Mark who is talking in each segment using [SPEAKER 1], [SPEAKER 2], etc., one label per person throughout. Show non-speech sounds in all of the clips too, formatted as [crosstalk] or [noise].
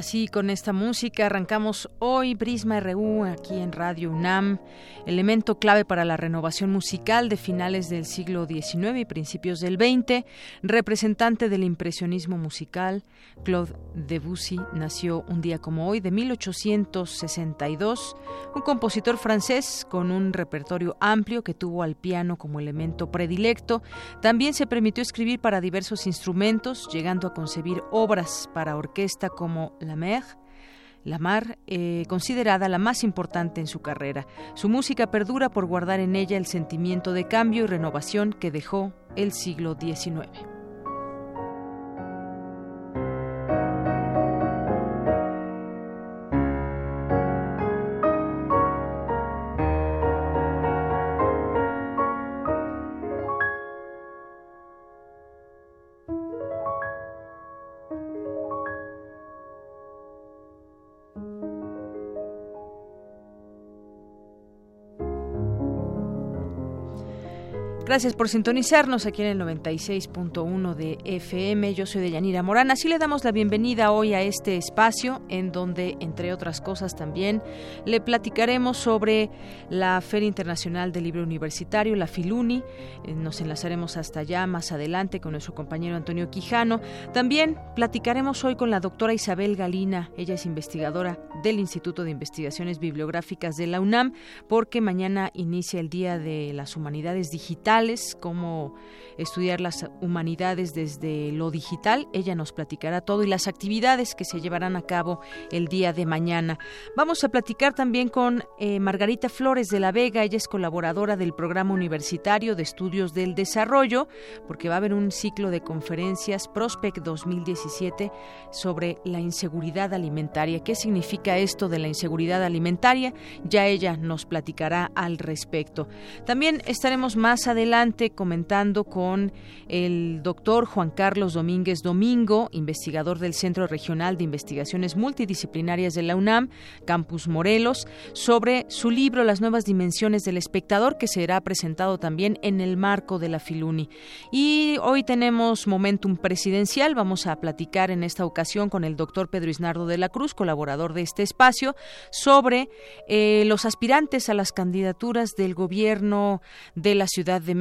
[SPEAKER 1] Así con esta música. Arrancamos hoy Prisma RU aquí en Radio UNAM, elemento clave para la renovación musical de finales del siglo XIX y principios del XX, representante del impresionismo musical, Claude Debussy nació un día como hoy de 1862, un compositor francés con un repertorio amplio que tuvo al piano como elemento predilecto, también se permitió escribir para diversos instrumentos, llegando a concebir obras para orquesta como la Mer, la Mar, eh, considerada la más importante en su carrera. Su música perdura por guardar en ella el sentimiento de cambio y renovación que dejó el siglo XIX. Gracias por sintonizarnos aquí en el 96.1 de FM. Yo soy Deyanira Morán. Así le damos la bienvenida hoy a este espacio en donde, entre otras cosas también, le platicaremos sobre la Feria Internacional del Libro Universitario, la Filuni. Eh, nos enlazaremos hasta allá más adelante con nuestro compañero Antonio Quijano. También platicaremos hoy con la doctora Isabel Galina. Ella es investigadora del Instituto de Investigaciones Bibliográficas de la UNAM porque mañana inicia el Día de las Humanidades Digitales cómo estudiar las humanidades desde lo digital. Ella nos platicará todo y las actividades que se llevarán a cabo el día de mañana. Vamos a platicar también con eh, Margarita Flores de la Vega. Ella es colaboradora del Programa Universitario de Estudios del Desarrollo, porque va a haber un ciclo de conferencias Prospect 2017 sobre la inseguridad alimentaria. ¿Qué significa esto de la inseguridad alimentaria? Ya ella nos platicará al respecto. También estaremos más adelante adelante comentando con el doctor Juan Carlos Domínguez Domingo, investigador del Centro Regional de Investigaciones Multidisciplinarias de la UNAM, Campus Morelos, sobre su libro Las nuevas dimensiones del espectador, que será presentado también en el marco de la Filuni. Y hoy tenemos Momentum Presidencial. Vamos a platicar en esta ocasión con el doctor Pedro Isnardo de la Cruz, colaborador de este espacio, sobre eh, los aspirantes a las candidaturas del gobierno de la Ciudad de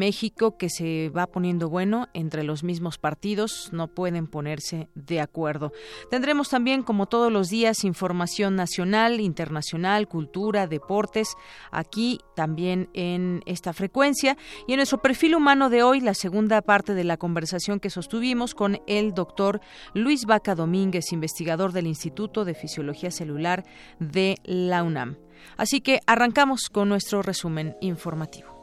[SPEAKER 1] que se va poniendo bueno entre los mismos partidos, no pueden ponerse de acuerdo. Tendremos también, como todos los días, información nacional, internacional, cultura, deportes, aquí también en esta frecuencia. Y en nuestro perfil humano de hoy, la segunda parte de la conversación que sostuvimos con el doctor Luis Vaca Domínguez, investigador del Instituto de Fisiología Celular de la UNAM. Así que arrancamos con nuestro resumen informativo.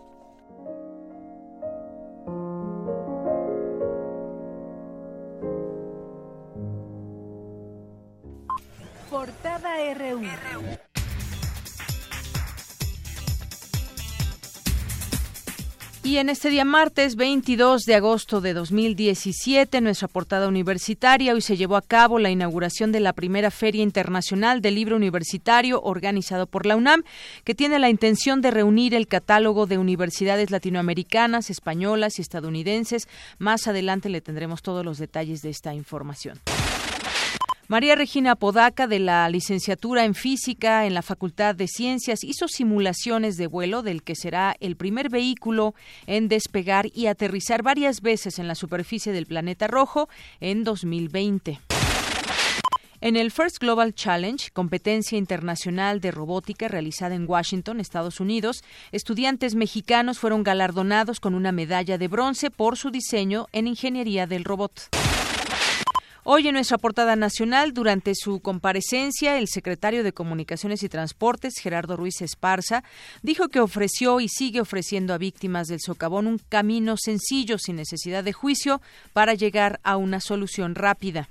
[SPEAKER 1] Y en este día martes 22 de agosto de 2017, nuestra portada universitaria, hoy se llevó a cabo la inauguración de la primera Feria Internacional del Libro Universitario organizado por la UNAM, que tiene la intención de reunir el catálogo de universidades latinoamericanas, españolas y estadounidenses. Más adelante le tendremos todos los detalles de esta información. María Regina Podaca, de la licenciatura en física en la Facultad de Ciencias, hizo simulaciones de vuelo del que será el primer vehículo en despegar y aterrizar varias veces en la superficie del planeta rojo en 2020. En el First Global Challenge, competencia internacional de robótica realizada en Washington, Estados Unidos, estudiantes mexicanos fueron galardonados con una medalla de bronce por su diseño en ingeniería del robot. Hoy en nuestra portada nacional, durante su comparecencia, el secretario de Comunicaciones y Transportes, Gerardo Ruiz Esparza, dijo que ofreció y sigue ofreciendo a víctimas del socavón un camino sencillo, sin necesidad de juicio, para llegar a una solución rápida.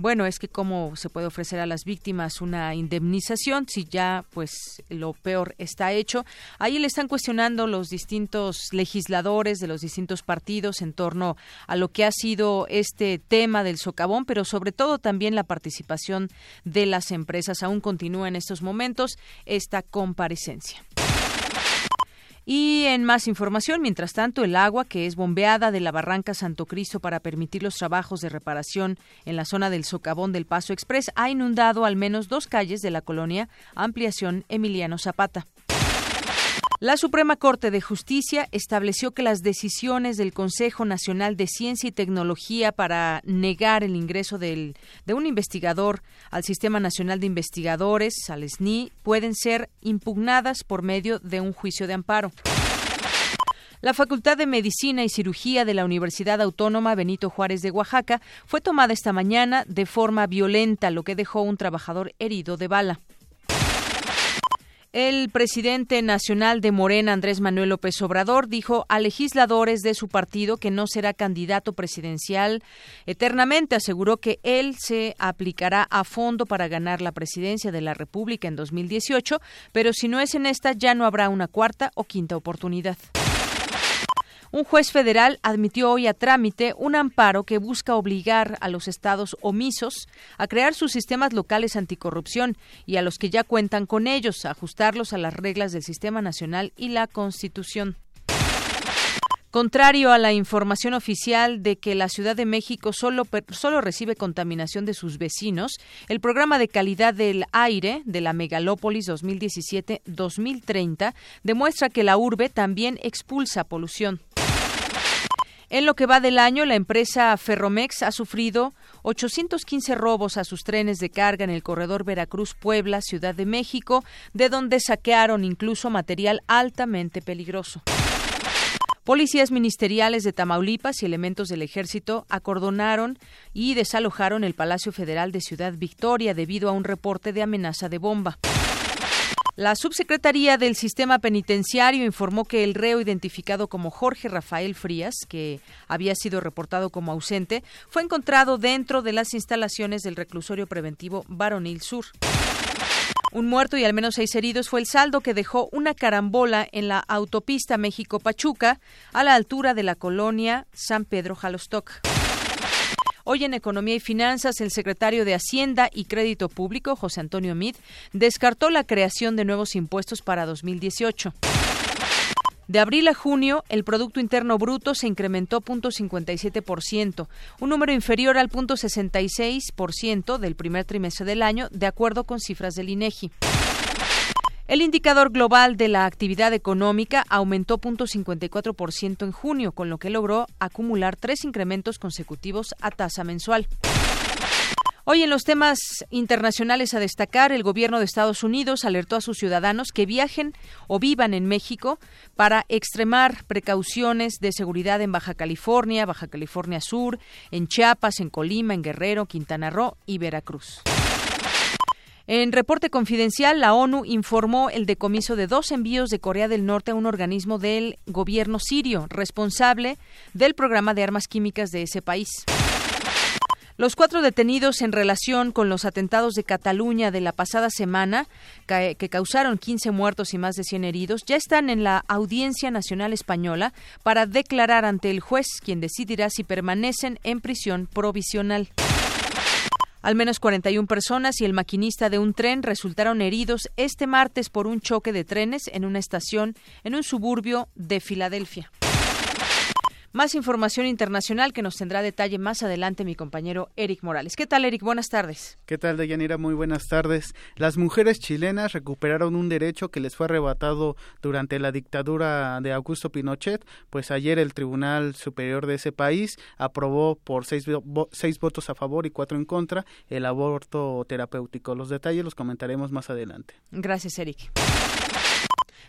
[SPEAKER 1] Bueno, es que cómo se puede ofrecer a las víctimas una indemnización si ya pues lo peor está hecho. Ahí le están cuestionando los distintos legisladores de los distintos partidos en torno a lo que ha sido este tema del socavón, pero sobre todo también la participación de las empresas. Aún continúa en estos momentos esta comparecencia. Y en más información, mientras tanto, el agua que es bombeada de la barranca Santo Cristo para permitir los trabajos de reparación en la zona del socavón del Paso Express ha inundado al menos dos calles de la colonia Ampliación Emiliano Zapata. La Suprema Corte de Justicia estableció que las decisiones del Consejo Nacional de Ciencia y Tecnología para negar el ingreso de un investigador al Sistema Nacional de Investigadores, al SNI, pueden ser impugnadas por medio de un juicio de amparo. La Facultad de Medicina y Cirugía de la Universidad Autónoma Benito Juárez de Oaxaca fue tomada esta mañana de forma violenta, lo que dejó un trabajador herido de bala. El presidente nacional de Morena, Andrés Manuel López Obrador, dijo a legisladores de su partido que no será candidato presidencial eternamente. Aseguró que él se aplicará a fondo para ganar la presidencia de la República en 2018, pero si no es en esta, ya no habrá una cuarta o quinta oportunidad. Un juez federal admitió hoy a trámite un amparo que busca obligar a los estados omisos a crear sus sistemas locales anticorrupción y a los que ya cuentan con ellos a ajustarlos a las reglas del sistema nacional y la Constitución. Contrario a la información oficial de que la Ciudad de México solo, solo, recibe contaminación de sus vecinos, el programa de calidad del aire de la megalópolis 2017-2030 demuestra que la urbe también expulsa polución. En lo que va del año, la empresa Ferromex ha sufrido 815 robos a sus trenes de carga en el corredor Veracruz-Puebla, Ciudad de México, de donde saquearon incluso material altamente peligroso. Policías ministeriales de Tamaulipas y elementos del ejército acordonaron y desalojaron el Palacio Federal de Ciudad Victoria debido a un reporte de amenaza de bomba. La subsecretaría del Sistema Penitenciario informó que el reo identificado como Jorge Rafael Frías, que había sido reportado como ausente, fue encontrado dentro de las instalaciones del reclusorio preventivo Baronil Sur. Un muerto y al menos seis heridos fue el saldo que dejó una carambola en la autopista México-Pachuca a la altura de la colonia San Pedro Jalostoc. Hoy en Economía y Finanzas, el secretario de Hacienda y Crédito Público, José Antonio Mid, descartó la creación de nuevos impuestos para 2018. De abril a junio, el Producto Interno Bruto se incrementó 0.57%, un número inferior al 0.66% del primer trimestre del año, de acuerdo con cifras del INEGI. El indicador global de la actividad económica aumentó 0.54% en junio, con lo que logró acumular tres incrementos consecutivos a tasa mensual. Hoy en los temas internacionales a destacar, el gobierno de Estados Unidos alertó a sus ciudadanos que viajen o vivan en México para extremar precauciones de seguridad en Baja California, Baja California Sur, en Chiapas, en Colima, en Guerrero, Quintana Roo y Veracruz. En reporte confidencial, la ONU informó el decomiso de dos envíos de Corea del Norte a un organismo del gobierno sirio responsable del programa de armas químicas de ese país. Los cuatro detenidos en relación con los atentados de Cataluña de la pasada semana, que, causaron 15 muertos y más de 100 heridos, ya están en la Audiencia Nacional Española para declarar ante el juez, quien decidirá si permanecen en prisión provisional. Al menos 41 personas y el maquinista de un tren resultaron heridos este martes por un choque de trenes en una estación en un suburbio de Filadelfia. Más información internacional que nos tendrá detalle más adelante mi compañero Eric Morales. ¿Qué tal, Eric? Buenas tardes.
[SPEAKER 2] ¿Qué tal, Deyanira? Muy buenas tardes. Las mujeres chilenas recuperaron un derecho que les fue arrebatado durante la dictadura de Augusto Pinochet, pues ayer el Tribunal Superior de ese país aprobó por seis, seis votos a favor y cuatro en contra el aborto terapéutico. Los detalles los comentaremos más adelante.
[SPEAKER 1] Gracias, Eric.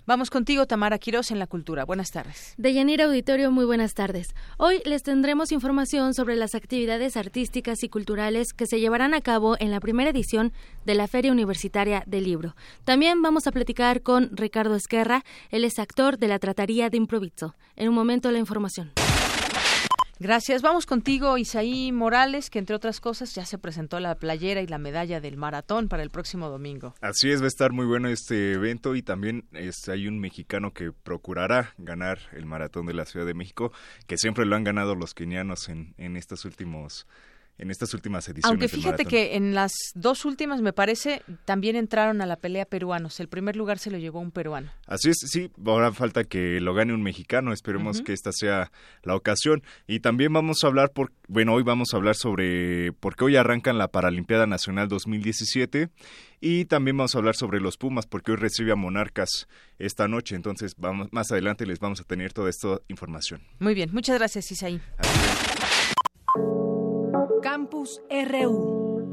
[SPEAKER 1] Vamos contigo, Tamara Quiroz, en la cultura. Buenas tardes.
[SPEAKER 3] De Yanira Auditorio, muy buenas tardes. Hoy les tendremos información sobre las actividades artísticas y culturales que se llevarán a cabo en la primera edición de la Feria Universitaria del Libro. También vamos a platicar con Ricardo Esquerra, él es actor de la Trataría de Improviso. En un momento la información.
[SPEAKER 1] Gracias. Vamos contigo, Isaí Morales, que entre otras cosas ya se presentó la playera y la medalla del maratón para el próximo domingo.
[SPEAKER 4] Así es, va a estar muy bueno este evento y también este, hay un mexicano que procurará ganar el maratón de la Ciudad de México, que siempre lo han ganado los kenianos en, en estos últimos en estas últimas ediciones.
[SPEAKER 1] Aunque fíjate que en las dos últimas, me parece, también entraron a la pelea peruanos. El primer lugar se lo llevó un peruano.
[SPEAKER 4] Así es, sí, ahora falta que lo gane un mexicano. Esperemos que esta sea la ocasión. Y también vamos a hablar, por, bueno, hoy vamos a hablar sobre por qué hoy arrancan la Paralimpiada Nacional 2017. Y también vamos a hablar sobre los Pumas, porque hoy recibe a Monarcas esta noche. Entonces, vamos, más adelante les vamos a tener toda esta información.
[SPEAKER 1] Muy bien, muchas gracias, Isaí.
[SPEAKER 5] Campus RU.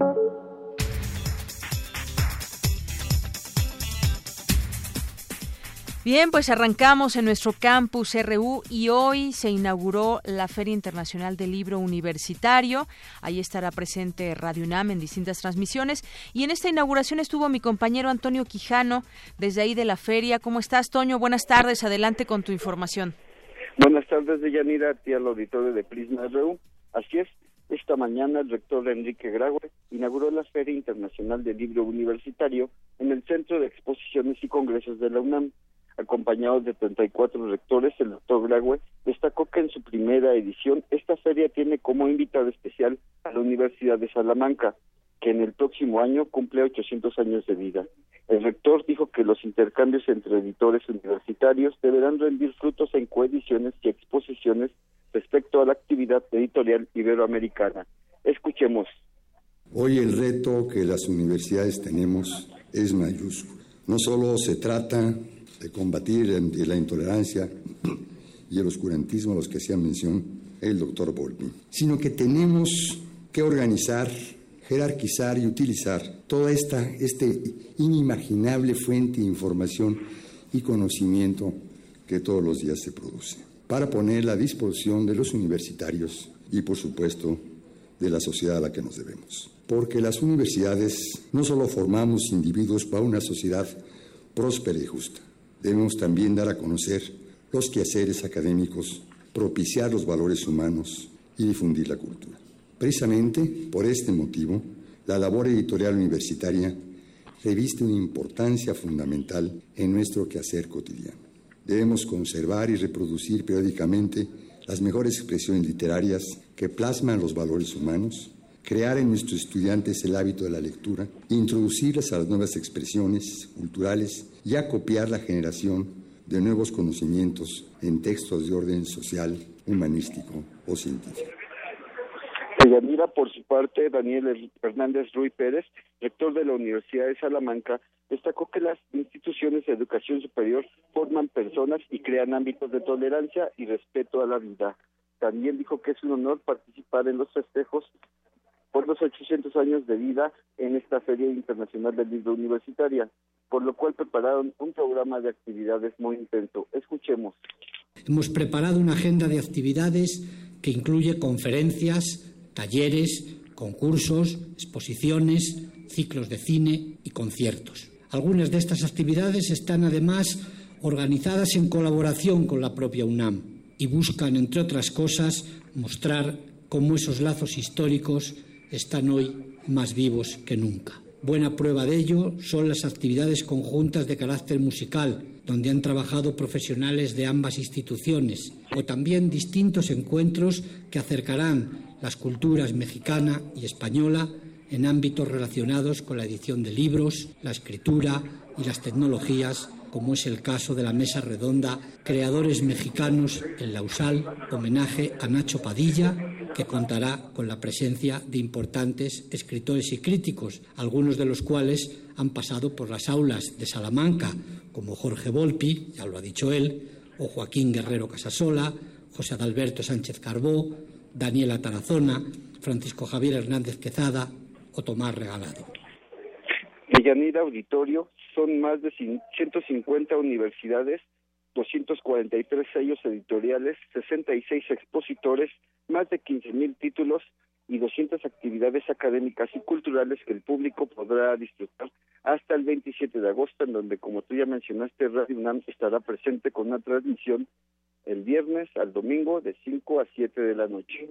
[SPEAKER 1] Bien, pues arrancamos en nuestro campus RU y hoy se inauguró la Feria Internacional del Libro Universitario. Ahí estará presente Radio UNAM en distintas transmisiones. Y en esta inauguración estuvo mi compañero Antonio Quijano, desde ahí de la feria. ¿Cómo estás, Toño? Buenas tardes. Adelante con tu información.
[SPEAKER 6] Buenas tardes, Deyanira, aquí al auditorio de Prisma RU. Así es, esta mañana el rector Enrique Graue inauguró la Feria Internacional del Libro Universitario en el Centro de Exposiciones y Congresos de la UNAM. Acompañado de 34 rectores, el doctor Graue destacó que en su primera edición esta feria tiene como invitado especial a la Universidad de Salamanca, que en el próximo año cumple 800 años de vida. El rector dijo que los intercambios entre editores universitarios deberán rendir frutos en coediciones y exposiciones respecto a la actividad editorial iberoamericana. Escuchemos.
[SPEAKER 7] Hoy el reto que las universidades tenemos es mayúsculo. No solo se trata de combatir la intolerancia [clears throat] y el oscurantismo a los que hacía mención el doctor Volpi, sino que tenemos que organizar, jerarquizar y utilizar toda esta este inimaginable fuente de información y conocimiento que todos los días se produce para ponerla a disposición de los universitarios y, por supuesto, de la sociedad a la que nos debemos. Porque las universidades no solo formamos individuos para una sociedad próspera y justa, debemos también dar a conocer los quehaceres académicos, propiciar los valores humanos y difundir la cultura. Precisamente por este motivo, la labor editorial universitaria reviste una importancia fundamental en nuestro quehacer cotidiano. Debemos conservar y reproducir periódicamente las mejores expresiones literarias que plasman los valores humanos, crear en nuestros estudiantes el hábito de la lectura, introducirlas a las nuevas expresiones culturales y acopiar la generación de nuevos conocimientos en textos de orden social, humanístico o científico.
[SPEAKER 6] Yanira, por su parte, Daniel Hernández Ruiz Pérez, rector de la Universidad de Salamanca, destacó que las instituciones de educación superior forman personas y crean ámbitos de tolerancia y respeto a la vida. También dijo que es un honor participar en los festejos por los 800 años de vida en esta Feria Internacional del Libro Universitaria, por lo cual prepararon un programa de actividades muy intenso. Escuchemos.
[SPEAKER 8] Hemos preparado una agenda de actividades que incluye conferencias, talleres, concursos, exposiciones, ciclos de cine y conciertos. Algunas de estas actividades están además organizadas en colaboración con la propia UNAM y buscan, entre otras cosas, mostrar cómo esos lazos históricos están hoy más vivos que nunca. Buena prueba de ello son las actividades conjuntas de carácter musical, donde han trabajado profesionales de ambas instituciones, o también distintos encuentros que acercarán las culturas mexicana y española en ámbitos relacionados con la edición de libros, la escritura y las tecnologías como es el caso de la mesa redonda Creadores Mexicanos en Lausal, homenaje a Nacho Padilla, que contará con la presencia de importantes escritores y críticos, algunos de los cuales han pasado por las aulas de Salamanca, como Jorge Volpi, ya lo ha dicho él, o Joaquín Guerrero Casasola, José Adalberto Sánchez Carbó, Daniela Tarazona, Francisco Javier Hernández Quezada o Tomás Regalado.
[SPEAKER 6] Yanira Auditorio son más de 150 universidades, 243 sellos editoriales, 66 expositores, más de 15.000 títulos y 200 actividades académicas y culturales que el público podrá disfrutar hasta el 27 de agosto, en donde, como tú ya mencionaste, Radio UNAM estará presente con una transmisión el viernes al domingo de 5 a 7 de la noche.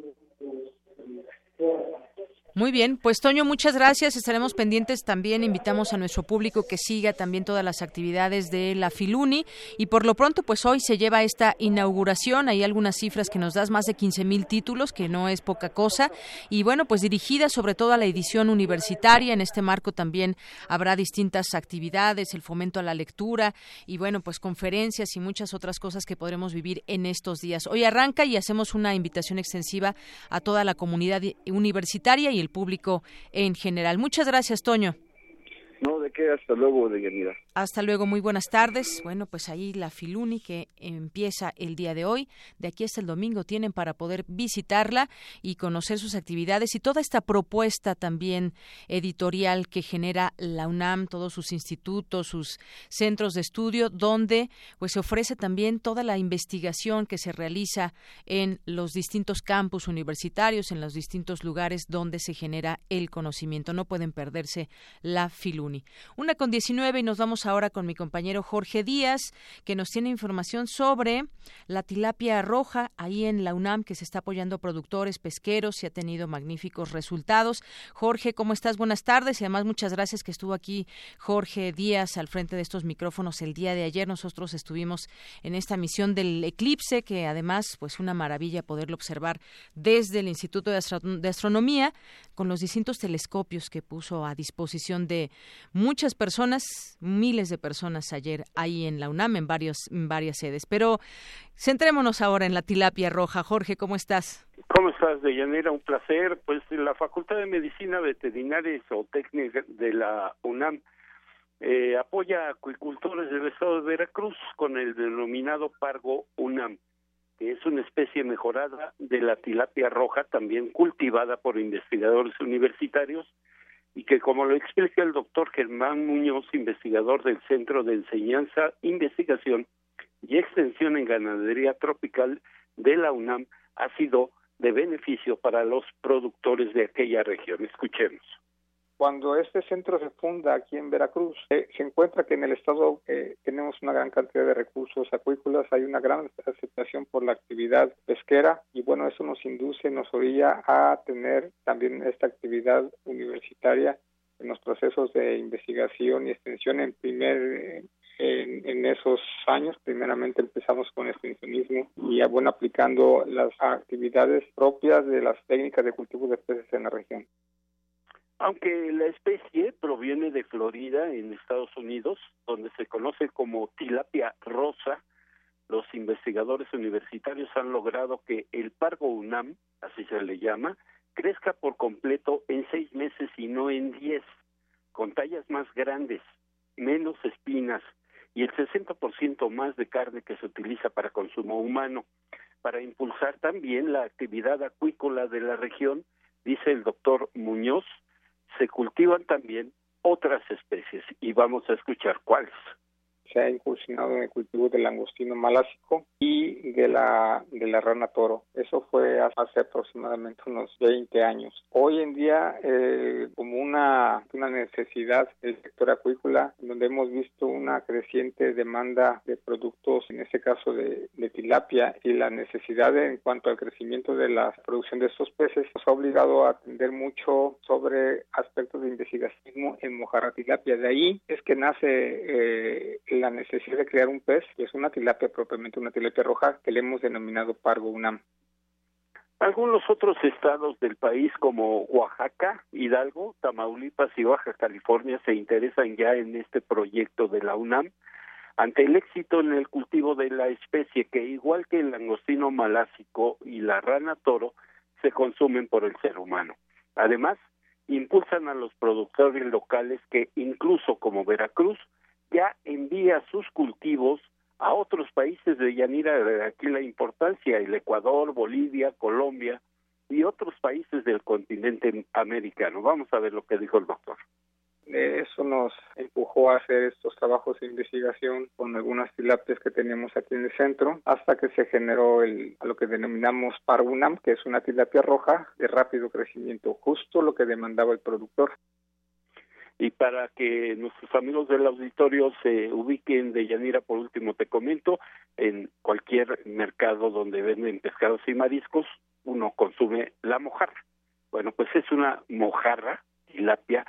[SPEAKER 1] Muy bien, pues Toño, muchas gracias. Estaremos pendientes también. Invitamos a nuestro público que siga también todas las actividades de la Filuni. Y por lo pronto, pues hoy se lleva esta inauguración. Hay algunas cifras que nos das, más de 15 mil títulos, que no es poca cosa. Y bueno, pues dirigida sobre todo a la edición universitaria. En este marco también habrá distintas actividades, el fomento a la lectura y bueno, pues conferencias y muchas otras cosas que podremos vivir en estos días. Hoy arranca y hacemos una invitación extensiva a toda la comunidad universitaria y el público en general. Muchas gracias, Toño.
[SPEAKER 6] Hasta luego, de Yanira.
[SPEAKER 1] Hasta luego, muy buenas tardes. Bueno, pues ahí la Filuni que empieza el día de hoy. De aquí hasta el domingo tienen para poder visitarla y conocer sus actividades y toda esta propuesta también editorial que genera la UNAM, todos sus institutos, sus centros de estudio, donde pues se ofrece también toda la investigación que se realiza en los distintos campus universitarios, en los distintos lugares donde se genera el conocimiento. No pueden perderse la Filuni. Una con 19 y nos vamos ahora con mi compañero Jorge Díaz, que nos tiene información sobre la tilapia roja ahí en la UNAM, que se está apoyando a productores pesqueros y ha tenido magníficos resultados. Jorge, ¿cómo estás? Buenas tardes y además muchas gracias que estuvo aquí Jorge Díaz al frente de estos micrófonos el día de ayer. Nosotros estuvimos en esta misión del eclipse, que además, pues una maravilla poderlo observar desde el Instituto de, de Astronomía con los distintos telescopios que puso a disposición de muchas personas, mil de personas ayer ahí en la UNAM, en, varios, en varias sedes. Pero centrémonos ahora en la tilapia roja. Jorge, ¿cómo estás?
[SPEAKER 9] ¿Cómo estás, Deyanira? Un placer. Pues la Facultad de Medicina Veterinaria y Zootecnia de la UNAM eh, apoya a acuicultores del estado de Veracruz con el denominado Pargo UNAM, que es una especie mejorada de la tilapia roja, también cultivada por investigadores universitarios y que como lo explica el doctor Germán Muñoz, investigador del Centro de Enseñanza, Investigación y Extensión en Ganadería Tropical de la UNAM, ha sido de beneficio para los productores de aquella región. Escuchemos.
[SPEAKER 10] Cuando este centro se funda aquí en Veracruz, eh, se encuentra que en el estado eh, tenemos una gran cantidad de recursos acuícolas, hay una gran aceptación por la actividad pesquera y bueno, eso nos induce, nos orilla a tener también esta actividad universitaria en los procesos de investigación y extensión en primer en, esos años. Primeramente empezamos con extensionismo y bueno aplicando las actividades propias de las técnicas de cultivo de peces en la región.
[SPEAKER 9] Aunque la especie proviene de Florida, en Estados Unidos, donde se conoce como tilapia rosa, los investigadores universitarios han logrado que el pargo UNAM, así se le llama, crezca por completo en seis meses y no en diez, con tallas más grandes, menos espinas y el 60% más de carne que se utiliza para consumo humano, para impulsar también la actividad acuícola de la región, dice el doctor Muñoz, se cultivan también otras especies y vamos a escuchar cuáles.
[SPEAKER 10] Se ha incursionado en el cultivo del langostino malásico y de la, de la rana toro. Eso fue hace aproximadamente unos 20 años. Hoy en día, eh, como una, una necesidad del sector acuícola, donde hemos visto una creciente demanda de productos, en este caso de, de tilapia, y la necesidad en cuanto al crecimiento de la producción de estos peces, nos ha obligado a atender mucho sobre aspectos de investigación en mojarra tilapia. De ahí es que nace eh, la necesidad de crear un pez, que es una tilapia propiamente una tilapia roja, que le hemos denominado Pargo UNAM.
[SPEAKER 9] Algunos otros estados del país como Oaxaca, Hidalgo, Tamaulipas y Baja California se interesan ya en este proyecto de la UNAM ante el éxito en el cultivo de la especie que igual que el langostino malásico y la rana toro se consumen por el ser humano. Además, impulsan a los productores locales que incluso como Veracruz ya envía sus cultivos a otros países de Yanira, de aquí la importancia, el Ecuador, Bolivia, Colombia y otros países del continente americano. Vamos a ver lo que dijo el doctor.
[SPEAKER 10] Eso nos empujó a hacer estos trabajos de investigación con algunas tilapias que tenemos aquí en el centro, hasta que se generó el, lo que denominamos Parunam, que es una tilapia roja de rápido crecimiento, justo lo que demandaba el productor.
[SPEAKER 9] Y para que nuestros amigos del auditorio se ubiquen de Yanira, por último te comento, en cualquier mercado donde venden pescados y mariscos, uno consume la mojarra. Bueno, pues es una mojarra, tilapia,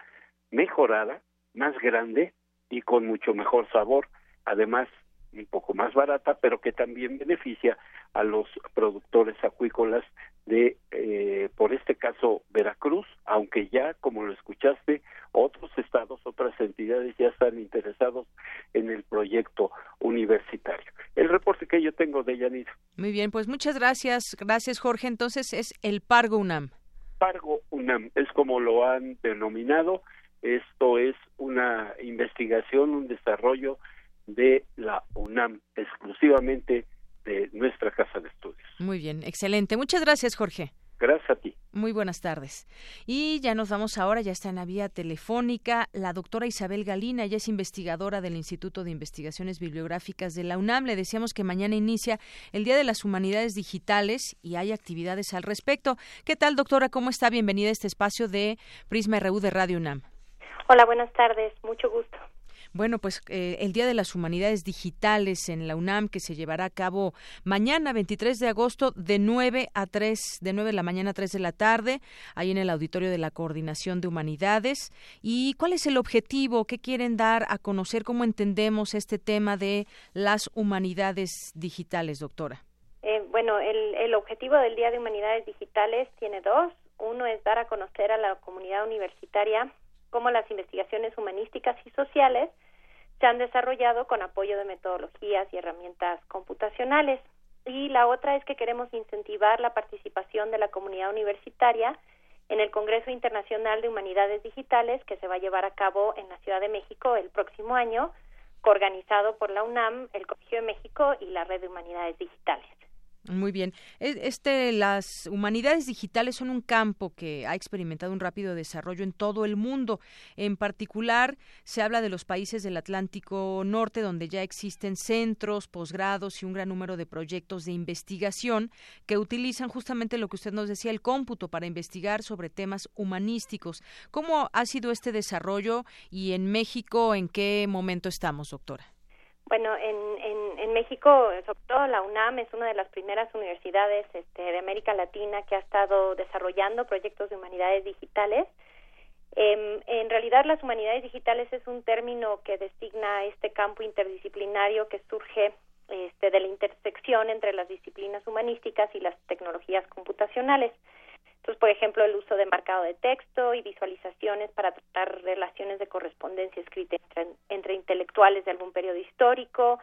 [SPEAKER 9] mejorada, más grande y con mucho mejor sabor, además un poco más barata, pero que también beneficia a los productores acuícolas de, eh, por este caso, Veracruz, aunque ya, como lo escuchaste, otros estados, otras entidades ya están interesados en el proyecto universitario. El reporte que yo tengo de Yanira.
[SPEAKER 1] Muy bien, pues muchas gracias. Gracias, Jorge. Entonces es el Pargo UNAM.
[SPEAKER 9] Pargo UNAM, es como lo han denominado. Esto es una investigación, un desarrollo de la UNAM, exclusivamente de nuestra casa de estudios.
[SPEAKER 1] Muy bien, excelente. Muchas gracias, Jorge.
[SPEAKER 9] Gracias a ti.
[SPEAKER 1] Muy buenas tardes. Y ya nos vamos ahora, ya está en la vía telefónica, la doctora Isabel Galina, ella es investigadora del Instituto de Investigaciones Bibliográficas de la UNAM. Le decíamos que mañana inicia el Día de las Humanidades Digitales y hay actividades al respecto. ¿Qué tal, doctora? ¿Cómo está? Bienvenida a este espacio de Prisma RU de Radio UNAM.
[SPEAKER 11] Hola, buenas tardes. Mucho gusto.
[SPEAKER 1] Bueno, pues eh, el Día de las Humanidades Digitales en la UNAM que se llevará a cabo mañana 23 de agosto de 9 a 3, de 9 de la mañana a 3 de la tarde, ahí en el auditorio de la Coordinación de Humanidades. ¿Y cuál es el objetivo? ¿Qué quieren dar a conocer? ¿Cómo entendemos este tema de las humanidades digitales, doctora?
[SPEAKER 11] Eh, bueno, el, el objetivo del Día de Humanidades Digitales tiene dos. Uno es dar a conocer a la comunidad universitaria cómo las investigaciones humanísticas y sociales se han desarrollado con apoyo de metodologías y herramientas computacionales. Y la otra es que queremos incentivar la participación de la comunidad universitaria en el Congreso Internacional de Humanidades Digitales que se va a llevar a cabo en la Ciudad de México el próximo año, coorganizado por la UNAM, el Colegio de México y la Red de Humanidades Digitales.
[SPEAKER 1] Muy bien. E, este, las humanidades digitales son un campo que ha experimentado un rápido desarrollo en todo el mundo. En particular, se habla de los países del Atlántico Norte, donde ya existen centros, posgrados y un gran número de proyectos de investigación que utilizan justamente lo que usted nos decía, el cómputo, para investigar sobre temas humanísticos. ¿Cómo ha sido este desarrollo y en México en qué momento estamos, doctora?
[SPEAKER 11] Bueno, en, en, en, México, sobre todo la UNAM es una de las primeras universidades este, de América Latina que ha estado desarrollando proyectos de humanidades digitales. Eh, en realidad, las humanidades digitales es un término que designa este campo interdisciplinario que surge este, de la intersección entre las disciplinas humanísticas y las tecnologías computacionales. Entonces, por ejemplo, el uso de marcado de texto y visualizaciones para tratar relaciones de correspondencia escrita entre, intelectuales de algún periodo histórico